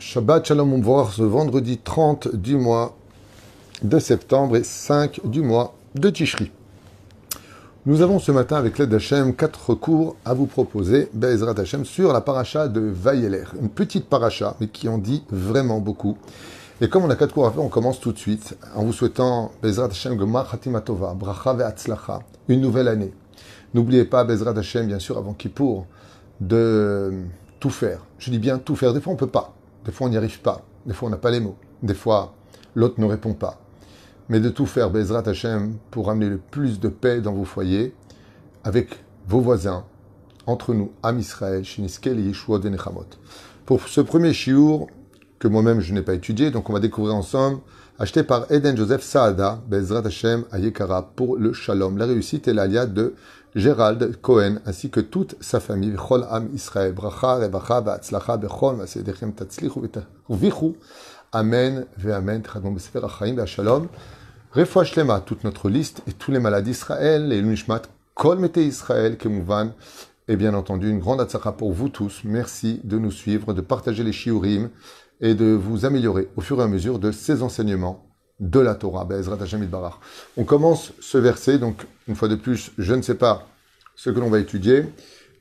Shabbat Shalom, voir ce vendredi 30 du mois de septembre et 5 du mois de Tishri. Nous avons ce matin, avec l'aide d'Hachem, quatre cours à vous proposer, Be'ezrat Hachem, sur la paracha de Vayeler. Une petite paracha, mais qui en dit vraiment beaucoup. Et comme on a quatre cours à faire, on commence tout de suite en vous souhaitant Be'ezrat Hachem, Gomar Hatimatova, Bracha Ve'atzlacha, une nouvelle année. N'oubliez pas, Be'ezrat Hachem, bien sûr, avant Kippour, de tout faire. Je dis bien tout faire. Des fois, on peut pas. Des fois, on n'y arrive pas. Des fois, on n'a pas les mots. Des fois, l'autre ne répond pas. Mais de tout faire, Bezrat Hashem, pour amener le plus de paix dans vos foyers, avec vos voisins, entre nous, Am Israël, Shiniskel et Yeshua de Nechamot. Pour ce premier shiur, que moi-même je n'ai pas étudié, donc on va découvrir ensemble, acheté par Eden Joseph Saada, Bezrat Hashem, Ayekara, pour le Shalom, la réussite et l'alia de Gérald Cohen, ainsi que toute sa famille, Chol Am Israël, Bracha, Rebacha, Ba'atzlacha, Bechol, Masedechem, Tatzlichu, Vichu, Amen, Ve'amen, Tchadmon, Besefer, Achaim, Ve'ashalom, Refoua Shlema, toute notre liste, et tous les malades d'Israël, et l'Unishmat, Kol Mete Israël, Kemouvan, et bien entendu, une grande atzaka pour vous tous. Merci de nous suivre, de partager les shiurim, et de vous améliorer au fur et à mesure de ces enseignements de la Torah, Be'ezrat Hashem Barach. On commence ce verset, donc une fois de plus, je ne sais pas ce que l'on va étudier,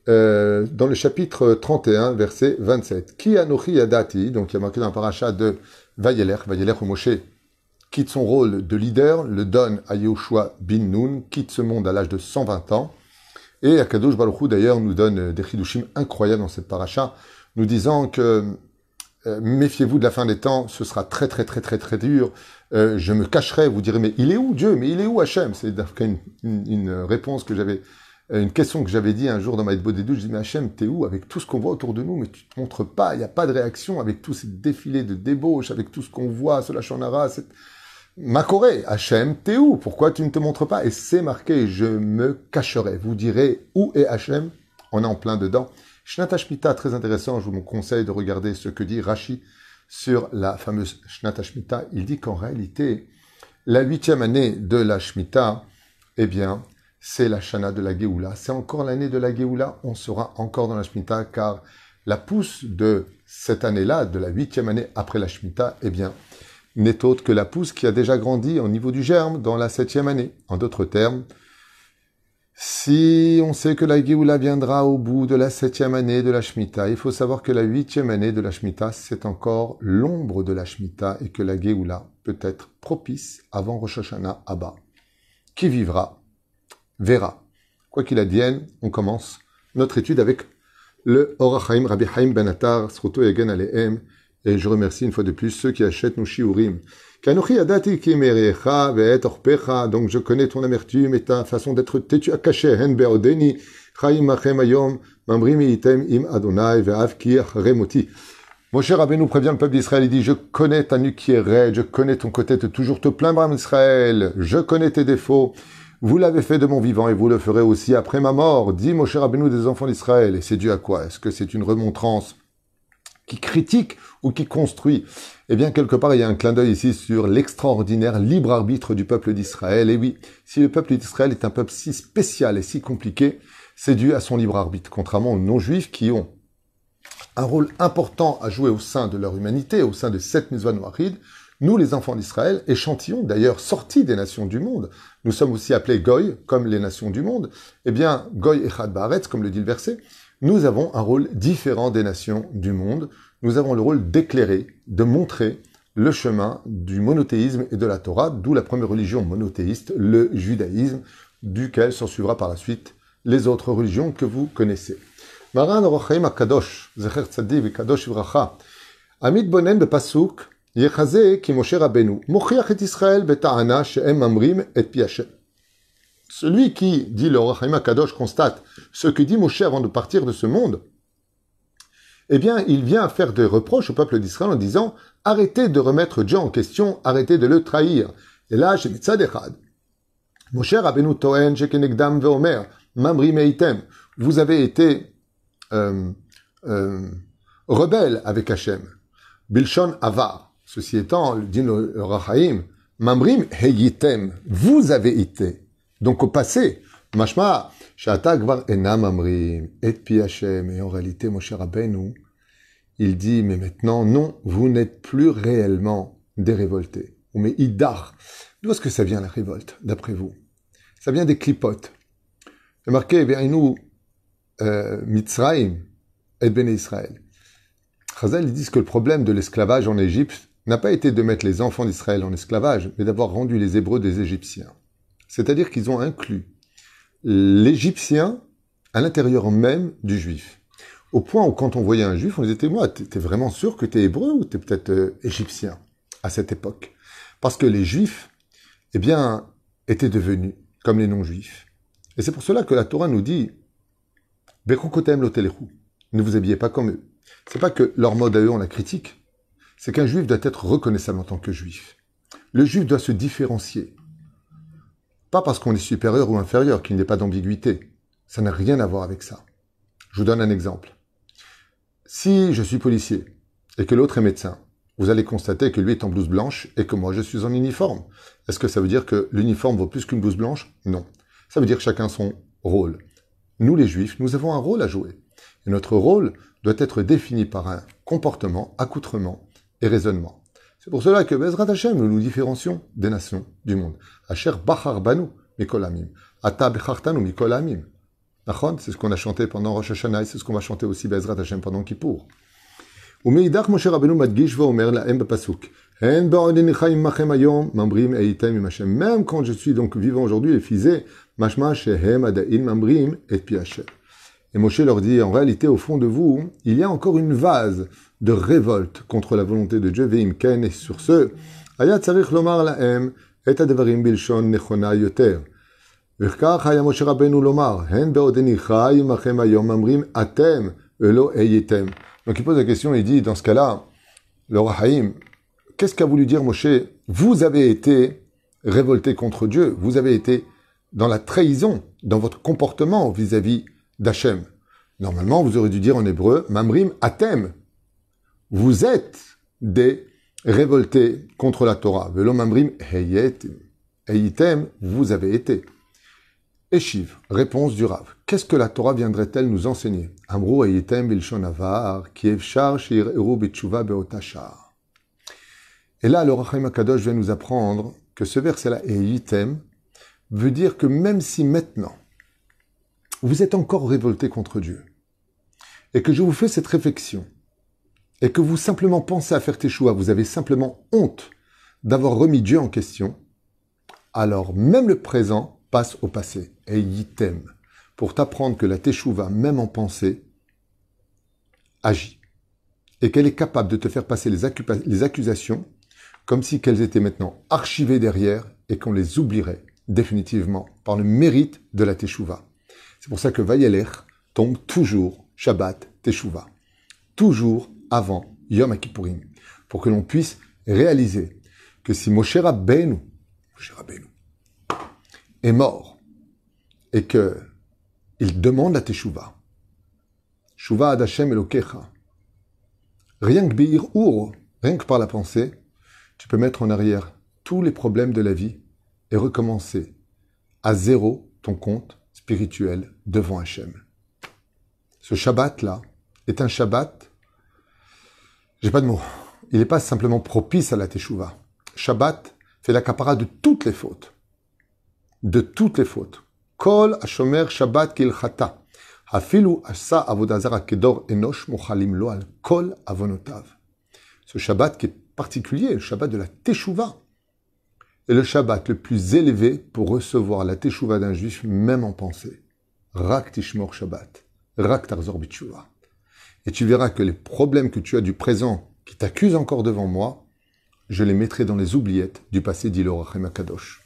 euh, dans le chapitre 31, verset 27. Ki anochi yadati, donc il y a marqué dans le parachat de Vayeler, Vayeler ou quitte son rôle de leader, le donne à Yehoshua bin Nun, quitte ce monde à l'âge de 120 ans, et Akadosh Baruch d'ailleurs, nous donne des chidushim incroyables dans cette paracha, nous disant que euh, méfiez-vous de la fin des temps, ce sera très très très très très dur. Euh, je me cacherai, vous direz, mais il est où Dieu? Mais il est où Hachem? C'est une, réponse que j'avais, euh, une question que j'avais dit un jour dans ma Bodédou. Je dis, mais Hachem, t'es où Avec tout ce qu'on voit autour de nous, mais tu te montres pas, il n'y a pas de réaction avec tous ces défilés de débauche, avec tout ce qu'on voit, ce lachonara, cette... Makoré, Hachem, t'es où? Pourquoi tu ne te montres pas? Et c'est marqué, je me cacherai. Vous direz, où est Hachem? On est en plein dedans. Shnatashmita, très intéressant, je vous conseille de regarder ce que dit Rashi sur la fameuse Shnatashmita. Il dit qu'en réalité, la huitième année de la Shemitah, eh bien, c'est la Shana de la Géoula. C'est encore l'année de la Géoula, on sera encore dans la Shemitah, car la pousse de cette année-là, de la huitième année après la Shemitah, eh bien, n'est autre que la pousse qui a déjà grandi au niveau du germe dans la septième année. En d'autres termes, si on sait que la Géoula viendra au bout de la septième année de la Shemitah, il faut savoir que la huitième année de la Shemitah, c'est encore l'ombre de la Shemitah et que la Géoula peut être propice avant Rosh Hashanah Abba. Qui vivra, verra. Quoi qu'il advienne, on commence notre étude avec le Orachaim Rabbi Haim Ben Attar, Sruto Egen Alehem, et je remercie une fois de plus ceux qui achètent nos shiurim. Donc je connais ton amertume et ta façon d'être têtu à cacher. Mon cher Rabbi nous prévient le peuple d'Israël, il dit, je connais ta nuque qui est je connais ton côté de toujours te plaindre, Israël, je connais tes défauts. Vous l'avez fait de mon vivant et vous le ferez aussi après ma mort. Dit mon cher Rabbeinu des enfants d'Israël. Et c'est dû à quoi? Est-ce que c'est une remontrance qui critique ou qui construit? Eh bien, quelque part, il y a un clin d'œil ici sur l'extraordinaire libre arbitre du peuple d'Israël. Et oui, si le peuple d'Israël est un peuple si spécial et si compliqué, c'est dû à son libre arbitre, contrairement aux non-juifs qui ont un rôle important à jouer au sein de leur humanité, au sein de cette mitzvah noachid. Nous, les enfants d'Israël, échantillons d'ailleurs sortis des nations du monde, nous sommes aussi appelés Goy, comme les nations du monde. Eh bien, Goy Echad Baaretz, comme le dit le verset, nous avons un rôle différent des nations du monde. Nous avons le rôle d'éclairer, de montrer le chemin du monothéisme et de la Torah, d'où la première religion monothéiste, le judaïsme, duquel s'en suivra par la suite les autres religions que vous connaissez. Maran Rochaim Akadosh, Zecher Kadosh Vracha, Amit Bonen Israël et. Celui qui, dit le Rachaim Kadosh, constate ce que dit Moshe avant de partir de ce monde, eh bien, il vient faire des reproches au peuple d'Israël en disant arrêtez de remettre Dieu en question, arrêtez de le trahir. Et là, chez Mitzad Echad, Moshe Rabbeinu Toen, Shekenegdam Veomer, Mamri Meitem, vous avez été euh, euh, rebelle avec Hachem. Bilshon Avar. Ceci étant, dit Rachaim, Mamrim Heyitem, vous avez été. Donc au passé, Mashma, Et en réalité, Moshe Rabbeinu, il dit, mais maintenant, non, vous n'êtes plus réellement des révoltés. Ou mais idar. D'où est-ce que ça vient la révolte, d'après vous? Ça vient des clipotes. C'est marqué, nous, euh, Mitzrayim et Ben Israël. Chazal, ils disent que le problème de l'esclavage en Égypte n'a pas été de mettre les enfants d'Israël en esclavage, mais d'avoir rendu les Hébreux des Égyptiens. C'est-à-dire qu'ils ont inclus l'Égyptien à l'intérieur même du Juif. Au point où quand on voyait un Juif, on disait, moi, t'es vraiment sûr que t'es Hébreu ou t'es peut-être euh, Égyptien à cette époque? Parce que les Juifs, eh bien, étaient devenus comme les non-Juifs. Et c'est pour cela que la Torah nous dit, ne vous habillez pas comme eux. C'est pas que leur mode à eux, on la critique. C'est qu'un juif doit être reconnaissable en tant que juif. Le juif doit se différencier. Pas parce qu'on est supérieur ou inférieur, qu'il n'y ait pas d'ambiguïté. Ça n'a rien à voir avec ça. Je vous donne un exemple. Si je suis policier et que l'autre est médecin, vous allez constater que lui est en blouse blanche et que moi je suis en uniforme. Est-ce que ça veut dire que l'uniforme vaut plus qu'une blouse blanche? Non. Ça veut dire que chacun son rôle. Nous les juifs, nous avons un rôle à jouer. Et notre rôle doit être défini par un comportement, accoutrement et raisonnement. C'est pour cela que Bezrat Hashem, nous nous différencions des nations du monde. Asher Bachar Banu Mikolamim. Ata Bechartanu Mikolamim. C'est ce qu'on a chanté pendant Rosh Hashanah, c'est ce qu'on va chanter aussi Bezrat Hashem pendant Kippour. ומאידך משה רבנו מדגיש ואומר להם בפסוק, הן בעודני חיים עמכם היום, ממרים הייתם עם השם. Même quand je suis donc vivant aujourd'hui, les fisés, mashma shehem adain mamrim et pi et Moshe leur dit, en réalité, au fond de vous, il y a encore une vase de révolte contre la volonté de Dieu, veim ken, et sur ce, היה צריך לומר להם את הדברים בלשון נכונה יותר. וכך היה משה רבנו לומר, הן בעודני חי עמכם היום ממרים אתם ולא הייתם. Donc il pose la question, il dit, dans ce cas-là, le Rahaïm, qu'est-ce qu'a voulu dire Moshe Vous avez été révolté contre Dieu, vous avez été dans la trahison, dans votre comportement vis-à-vis d'Hachem. Normalement, vous aurez dû dire en hébreu, Mamrim Atem. Vous êtes des révoltés contre la Torah. Velo Mamrim Heyitem, vous avez été. Eshiv, réponse du Rav. Qu'est-ce que la Torah viendrait-elle nous enseigner? Amrou Heyitem Bilshon Avar, Shir Eru Beotashar. Et là, le Rachim Akadosh vient nous apprendre que ce verset-là, Heyitem, veut dire que même si maintenant, vous êtes encore révolté contre Dieu, et que je vous fais cette réflexion, et que vous simplement pensez à faire tes vous avez simplement honte d'avoir remis Dieu en question, alors même le présent passe au passé. Et t'aime pour t'apprendre que la teshuva, même en pensée, agit. Et qu'elle est capable de te faire passer les, les accusations comme si qu'elles étaient maintenant archivées derrière et qu'on les oublierait définitivement par le mérite de la teshuva. C'est pour ça que Vayeler tombe toujours Shabbat Teshuvah, toujours avant Yom Kippourim, pour que l'on puisse réaliser que si Moshe Rabbeinu, est mort et que il demande la Teshuvah, Shuvah ad Hashem Elokecha, rien que Beir Ur, rien que par la pensée, tu peux mettre en arrière tous les problèmes de la vie et recommencer à zéro ton compte spirituel devant Hachem. Ce Shabbat-là est un Shabbat, j'ai pas de mots, il n'est pas simplement propice à la Teshuvah. Shabbat fait la capara de toutes les fautes. De toutes les fautes. Kol Ashomer Shabbat Kilchata. Hafilu Asa Avodazara Kedor Enosh Mochalim Loal Kol Avonotav. Ce Shabbat qui est particulier, le Shabbat de la Teshuvah est le Shabbat le plus élevé pour recevoir la Teshuvah d'un juif, même en pensée. Rak Tishmor Shabbat. Rak Tarzor Et tu verras que les problèmes que tu as du présent, qui t'accusent encore devant moi, je les mettrai dans les oubliettes du passé, dit le Kadosh.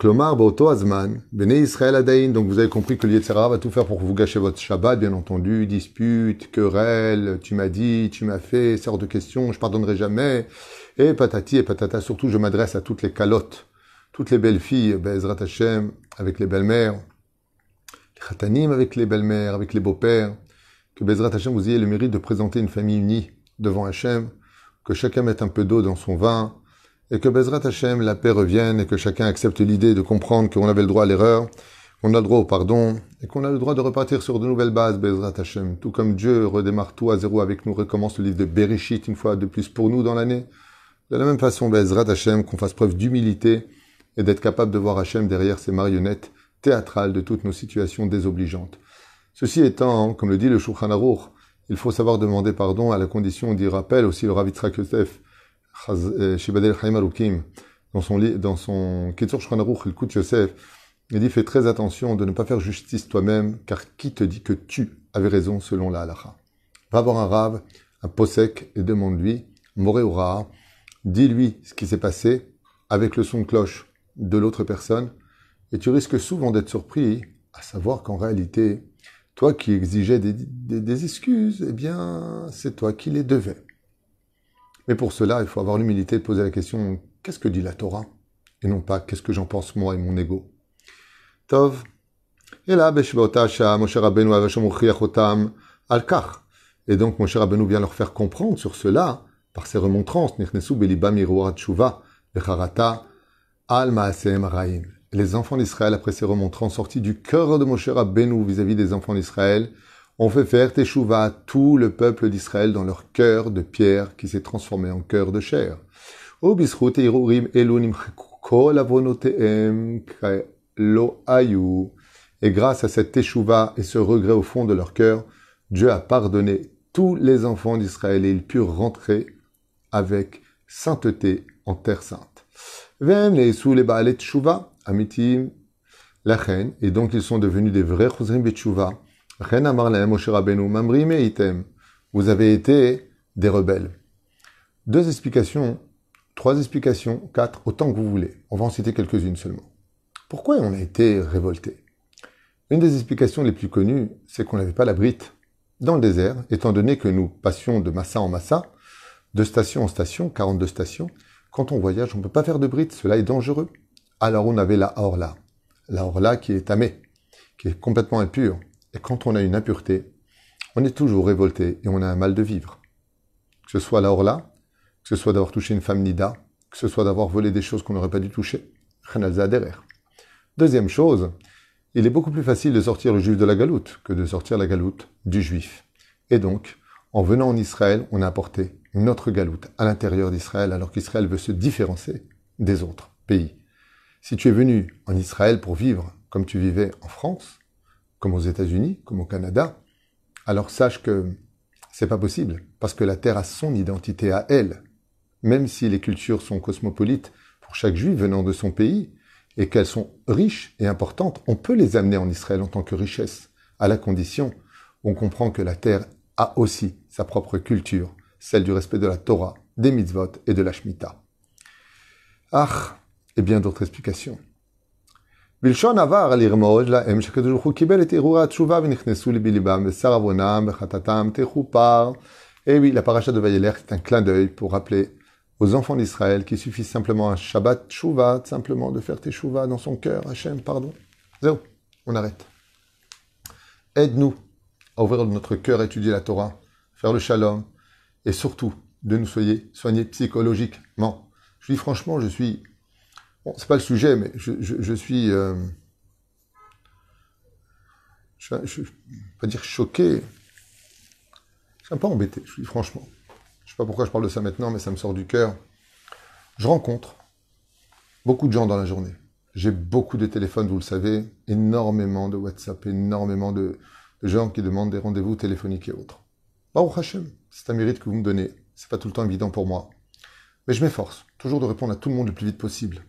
Klomar Azman, Israël Adain. Donc vous avez compris que l'Yetzera va tout faire pour vous gâcher votre Shabbat, bien entendu. Dispute, querelle, tu m'as dit, tu m'as fait, hors de question, je pardonnerai jamais. Et patati et patata, surtout je m'adresse à toutes les calottes, toutes les belles filles, Bezrat Hashem, avec les belles-mères, les khatanim avec les belles-mères, avec les beaux-pères, que Bezrat Hashem vous ayez le mérite de présenter une famille unie devant Hashem, que chacun mette un peu d'eau dans son vin, et que Bezrat Hashem, la paix revienne, et que chacun accepte l'idée de comprendre qu'on avait le droit à l'erreur, qu'on a le droit au pardon et qu'on a le droit de repartir sur de nouvelles bases, Bezrat Hashem. Tout comme Dieu redémarre tout à zéro avec nous, recommence le livre de Bereshit une fois de plus pour nous dans l'année. De la même façon, Bezrat Hashem, qu'on fasse preuve d'humilité et d'être capable de voir Hashem derrière ces marionnettes théâtrales de toutes nos situations désobligeantes. Ceci étant, comme le dit le Shulchan Aruch, il faut savoir demander pardon à la condition d'y rappelle aussi le Rav Yitzhak Yosef, Shibadel Chaim Arukim, dans son, dans son Ketzur Shulchan Aruch, il coûte Yosef, il dit fais très attention de ne pas faire justice toi-même, car qui te dit que tu avais raison selon la halacha? Va voir un rave, un posek, et demande-lui, Moré ou dis-lui ce qui s'est passé avec le son de cloche de l'autre personne, et tu risques souvent d'être surpris, à savoir qu'en réalité, toi qui exigeais des, des excuses, eh bien, c'est toi qui les devais. Mais pour cela, il faut avoir l'humilité de poser la question, qu'est-ce que dit la Torah? Et non pas, qu'est-ce que j'en pense moi et mon ego? Tov. Et là, Moshe Rabbeinu al. Et donc, Moshe Rabbeinu vient leur faire comprendre sur cela, par ses remontrances. Les enfants d'Israël, après ces remontrances sortis du cœur de Moshe Rabbeinu vis-à-vis des enfants d'Israël, ont fait faire teshuva à tout le peuple d'Israël dans leur cœur de pierre qui s'est transformé en cœur de chair. Et grâce à cette teshuva et ce regret au fond de leur cœur, Dieu a pardonné tous les enfants d'Israël et ils purent rentrer avec sainteté en terre sainte. Et donc ils sont devenus des vrais chosrim beteshuva. Vous avez été des rebelles. Deux explications, trois explications, quatre, autant que vous voulez. On va en citer quelques-unes seulement. Pourquoi on a été révolté Une des explications les plus connues, c'est qu'on n'avait pas la brite dans le désert, étant donné que nous passions de massa en massa, de station en station, 42 stations. Quand on voyage, on ne peut pas faire de brite, cela est dangereux. Alors on avait la orla, la orla qui est tamée, qui est complètement impure. Et quand on a une impureté, on est toujours révolté et on a un mal de vivre. Que ce soit la orla, que ce soit d'avoir touché une femme nida, que ce soit d'avoir volé des choses qu'on n'aurait pas dû toucher. Deuxième chose, il est beaucoup plus facile de sortir le juif de la galoute que de sortir la galoute du juif. Et donc, en venant en Israël, on a apporté notre galoute à l'intérieur d'Israël, alors qu'Israël veut se différencier des autres pays. Si tu es venu en Israël pour vivre comme tu vivais en France, comme aux États-Unis, comme au Canada, alors sache que c'est pas possible, parce que la terre a son identité à elle. Même si les cultures sont cosmopolites pour chaque juif venant de son pays, et qu'elles sont riches et importantes, on peut les amener en Israël en tant que richesse, à la condition on comprend que la terre a aussi sa propre culture, celle du respect de la Torah, des mitzvot et de la Shemitah. Ah, et bien d'autres explications. בלשון עבר לרמוז להם שקדוש ברוך הוא קיבל את ערעור התשובה ונכנסו לבי ושר עוונם וחטאתם תכופר. Et oui, la paracha de Vayelech est un clin d'œil pour rappeler aux enfants d'Israël qu'il suffit simplement un Shabbat Shuvah, simplement de faire tes Shuvah dans son cœur, Hachem, pardon. Zéro, on arrête. Aide-nous à ouvrir notre cœur à étudier la Torah, faire le shalom, et surtout de nous soigner, soigner psychologiquement. Je dis franchement, je suis... Bon, c'est pas le sujet, mais je, je, suis... Euh, je, je, pas dire choqué. Je suis un peu embêté, je suis franchement. Je sais pas pourquoi je parle de ça maintenant, mais ça me sort du cœur. Je rencontre beaucoup de gens dans la journée. J'ai beaucoup de téléphones, vous le savez, énormément de WhatsApp, énormément de, gens qui demandent des rendez-vous téléphoniques et autres. Baruch Hashem, c'est un mérite que vous me donnez. C'est pas tout le temps évident pour moi. Mais je m'efforce toujours de répondre à tout le monde le plus vite possible.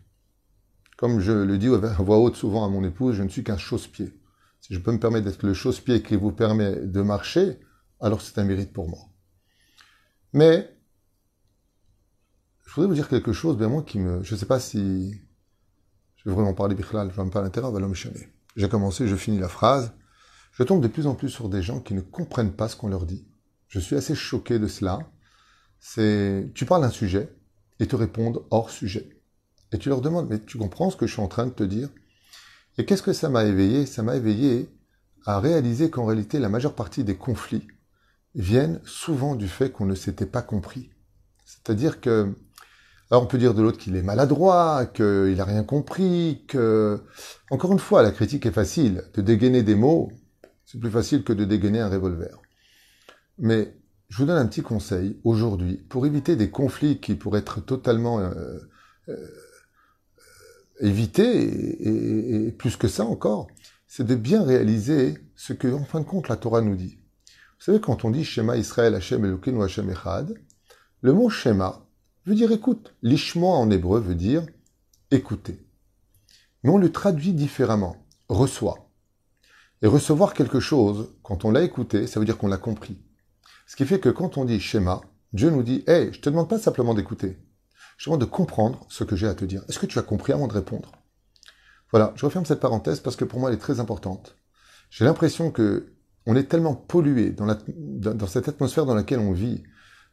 Comme je le dis à voix haute souvent à mon épouse, je ne suis qu'un chausse-pied. Si je peux me permettre d'être le chausse-pied qui vous permet de marcher, alors c'est un mérite pour moi. Mais, je voudrais vous dire quelque chose, bien moi, qui me, je ne sais pas si, je vais vraiment parler bichlal, je vais me parler l'intérêt, va l'homme J'ai commencé, je finis la phrase. Je tombe de plus en plus sur des gens qui ne comprennent pas ce qu'on leur dit. Je suis assez choqué de cela. C'est, tu parles d'un sujet et te répondent hors sujet. Et tu leur demandes, mais tu comprends ce que je suis en train de te dire? Et qu'est-ce que ça m'a éveillé? Ça m'a éveillé à réaliser qu'en réalité, la majeure partie des conflits viennent souvent du fait qu'on ne s'était pas compris. C'est-à-dire que Alors on peut dire de l'autre qu'il est maladroit, qu'il n'a rien compris, que... Encore une fois, la critique est facile. De dégainer des mots, c'est plus facile que de dégainer un revolver. Mais je vous donne un petit conseil aujourd'hui pour éviter des conflits qui pourraient être totalement euh, euh, évités, et, plus que ça encore, c'est de bien réaliser ce que, en fin de compte, la Torah nous dit. Vous savez, quand on dit Shema Israël, Hashem Elokeinu, Hashem Echad, le mot Shema veut dire écoute. L'ishmoa en hébreu veut dire écouter. Mais on le traduit différemment. Reçoit. Et recevoir quelque chose, quand on l'a écouté, ça veut dire qu'on l'a compris. Ce qui fait que quand on dit schéma, Dieu nous dit Hey, je te demande pas simplement d'écouter. Demande de comprendre ce que j'ai à te dire. Est-ce que tu as compris avant de répondre? Voilà, je referme cette parenthèse parce que pour moi elle est très importante. J'ai l'impression que on est tellement pollué dans, cette atmosphère dans laquelle on vit,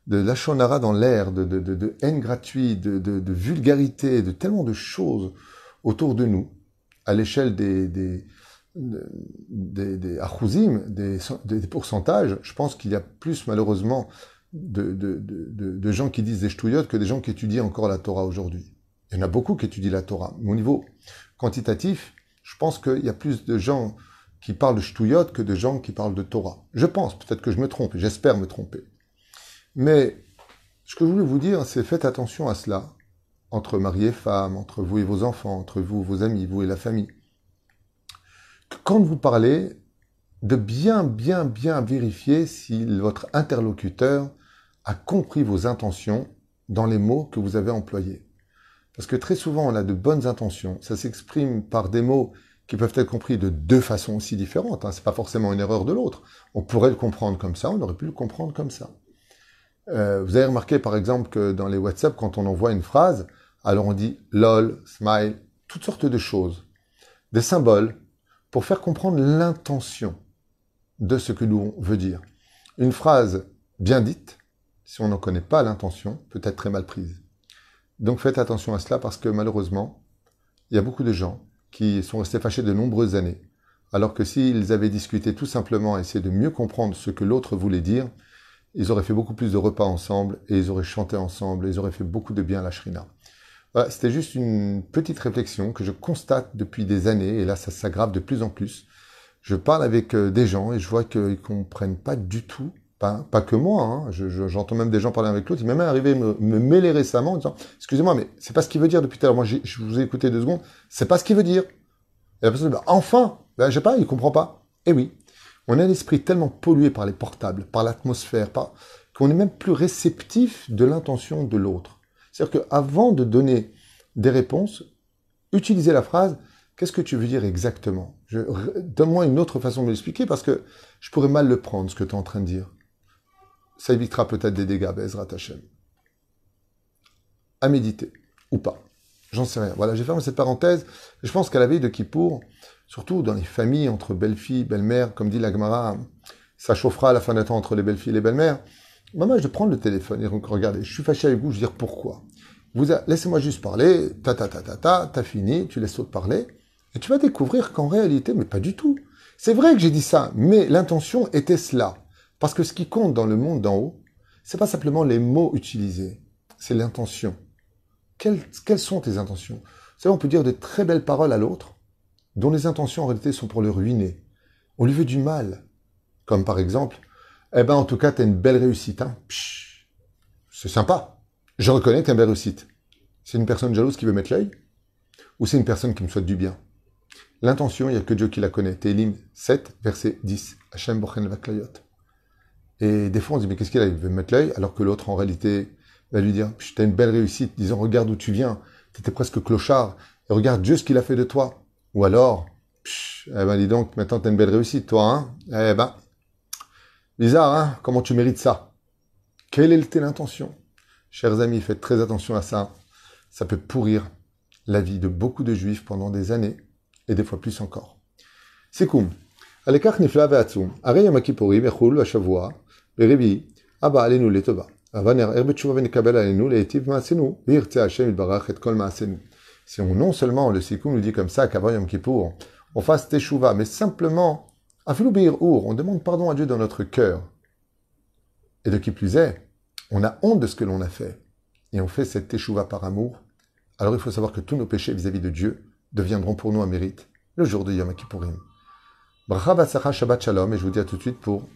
de lachonara dans l'air, de, de, haine gratuite, de, de, vulgarité, de tellement de choses autour de nous, à l'échelle des, des, des, des des, des, pourcentages, je pense qu'il y a plus malheureusement de, gens qui disent des ch'touillottes que des gens qui étudient encore la Torah aujourd'hui. Il y en a beaucoup qui étudient la Torah. Mais au niveau quantitatif, je pense qu'il y a plus de gens qui parlent de ch'touillottes que de gens qui parlent de Torah. Je pense, peut-être que je me trompe, j'espère me tromper. Mais ce que je voulais vous dire, c'est faites attention à cela, entre mari et femme, entre vous et vos enfants, entre vous, vos amis, vous et la famille. Quand vous parlez, de bien, bien, bien vérifier si votre interlocuteur a compris vos intentions dans les mots que vous avez employés. Parce que très souvent, on a de bonnes intentions. Ça s'exprime par des mots qui peuvent être compris de deux façons aussi différentes. Hein. C'est pas forcément une erreur de l'autre. On pourrait le comprendre comme ça, on aurait pu le comprendre comme ça. Euh, vous avez remarqué par exemple que dans les WhatsApp, quand on envoie une phrase, alors on dit lol, smile, toutes sortes de choses, des symboles pour faire comprendre l'intention de ce que l'on veut dire. Une phrase bien dite, si on n'en connaît pas l'intention, peut être très mal prise. Donc faites attention à cela parce que malheureusement, il y a beaucoup de gens qui sont restés fâchés de nombreuses années, alors que s'ils avaient discuté tout simplement, essayé de mieux comprendre ce que l'autre voulait dire, ils auraient fait beaucoup plus de repas ensemble, et ils auraient chanté ensemble, et ils auraient fait beaucoup de bien à la shrina. Voilà, c'était juste une petite réflexion que je constate depuis des années, et là ça s'aggrave de plus en plus. Je parle avec euh, des gens et je vois qu'ils ne comprennent pas du tout, pas, pas que moi, hein, j'entends même des gens parler avec l'autre, il m'est même arrivé me, me mêler récemment en disant, excusez-moi, mais c'est pas ce qu'il veut dire depuis tout à l'heure, moi je vous ai écouté deux secondes, c'est pas ce qu'il veut dire. Et la personne dit, bah, enfin, ben, je sais pas, il comprend pas. Eh oui, on a l'esprit tellement pollué par les portables, par l'atmosphère, par... qu'on est même plus réceptif de l'intention de l'autre. C'est-à-dire qu'avant de donner des réponses, utilisez la phrase Qu'est-ce que tu veux dire exactement? Donne-moi une autre façon de l'expliquer parce que je pourrais mal le prendre, ce que tu es en train de dire. Ça évitera peut-être des dégâts, Bezrat Hashem. À méditer, ou pas. J'en sais rien. Voilà, j'ai fermé cette parenthèse. Je pense qu'à la veille de Kippour, surtout dans les familles entre belle-fille, belle-mère, comme dit la Gemara, ça chauffera à la fin d'un temps entre les belles-filles et les belles-mères. Maman, je vais prendre le téléphone et regardez, je suis fâché avec vous, je vais dire pourquoi. Vous laissez-moi juste parler, ta ta ta ta ta, t'as fini, tu laisses l'autre parler, et tu vas découvrir qu'en réalité, mais pas du tout. C'est vrai que j'ai dit ça, mais l'intention était cela. Parce que ce qui compte dans le monde d'en haut, c'est pas simplement les mots utilisés, c'est l'intention. Quelles, sont tes intentions? Savez, on peut dire de très belles paroles à l'autre, dont les intentions en réalité sont pour le ruiner. On lui veut du mal. Comme par exemple, eh ben en tout cas, tu as une belle réussite. Hein. C'est sympa. Je reconnais que tu as une belle réussite. C'est une personne jalouse qui veut mettre l'œil Ou c'est une personne qui me souhaite du bien? L'intention, il n'y a que Dieu qui la connaît. Télim 7, verset 10. Hachem Bochen Vaklayot. Et des fois, on se dit, mais qu'est-ce qu'il a? Il veut mettre l'œil, alors que l'autre, en réalité, va lui dire, tu as une belle réussite, disant, regarde où tu viens, tu étais presque clochard, regarde Dieu ce qu'il a fait de toi. Ou alors, eh ben dis donc, maintenant tu as une belle réussite, toi, hein Eh ben, bizarre, hein Comment tu mérites ça Quelle était l'intention Chers amis, faites très attention à ça. Ça peut pourrir la vie de beaucoup de juifs pendant des années, et des fois plus encore. סיכום, הלקח נפלא ועצום, הרי יום הכיפורים יחול השבוע ברביעי הבא עלינו לטובה. אבל נערער בתשובה ונקבל עלינו להיטיב מעשינו, וירצה השם יתברך את כל מעשינו. Si on, non seulement le Sikkum nous dit comme ça qu'avant Yom Kippour, on fasse Teshuvah, mais simplement, on demande pardon à Dieu dans notre cœur. Et de qui plus est, on a honte de ce que l'on a fait. et on fait cette teshuva par amour, alors il faut savoir que tous nos péchés vis-à-vis de Dieu deviendront pour nous un mérite le jour de Yom Kippourim. Bracha Shabbat Shalom, et je vous dis à tout de suite pour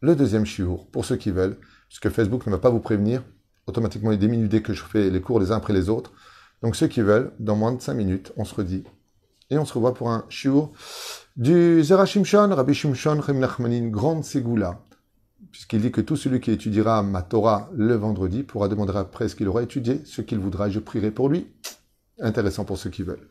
le deuxième shiur, pour ceux qui veulent, puisque Facebook ne va pas vous prévenir, automatiquement il est dès que je fais les cours les uns après les autres. Donc ceux qui veulent, dans moins de 5 minutes, on se redit. Et on se revoit pour un shiur du Zerachimshon, Rabbi Shimshon Chem Nachmanin, grande ségoula, puisqu'il dit que tout celui qui étudiera ma Torah le vendredi pourra demander après ce qu'il aura étudié, ce qu'il voudra, et je prierai pour lui. Intéressant pour ceux qui veulent.